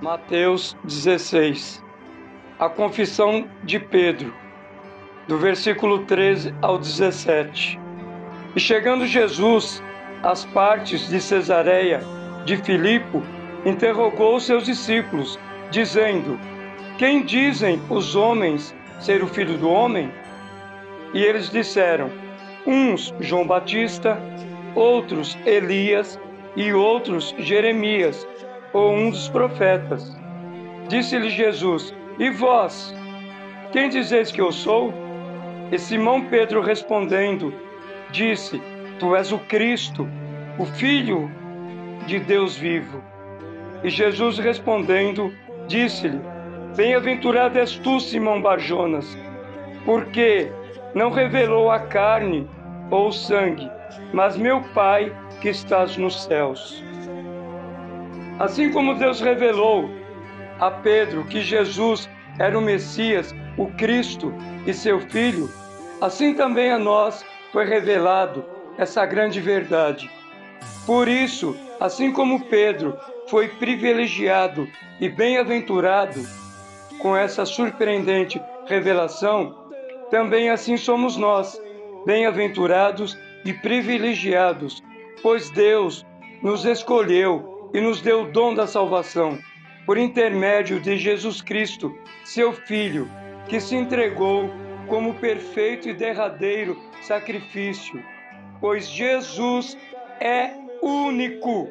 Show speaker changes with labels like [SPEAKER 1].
[SPEAKER 1] Mateus 16 A confissão de Pedro, do versículo 13 ao 17. E chegando Jesus às partes de Cesareia de Filipe, interrogou seus discípulos, dizendo: Quem dizem os homens ser o filho do homem? E eles disseram: Uns João Batista, outros Elias e outros Jeremias ou um dos profetas. Disse-lhe Jesus: E vós? Quem dizeis que eu sou? E Simão Pedro respondendo, disse: Tu és o Cristo, o Filho de Deus vivo. E Jesus respondendo, disse-lhe: Bem-aventurado és tu, Simão Barjonas, porque não revelou a carne ou o sangue, mas meu Pai que estás nos céus. Assim como Deus revelou a Pedro que Jesus era o Messias, o Cristo e seu Filho, assim também a nós foi revelado essa grande verdade. Por isso, assim como Pedro foi privilegiado e bem-aventurado com essa surpreendente revelação, também assim somos nós, bem-aventurados e privilegiados, pois Deus nos escolheu e nos deu o dom da salvação, por intermédio de Jesus Cristo, seu Filho, que se entregou como perfeito e derradeiro sacrifício, pois Jesus é único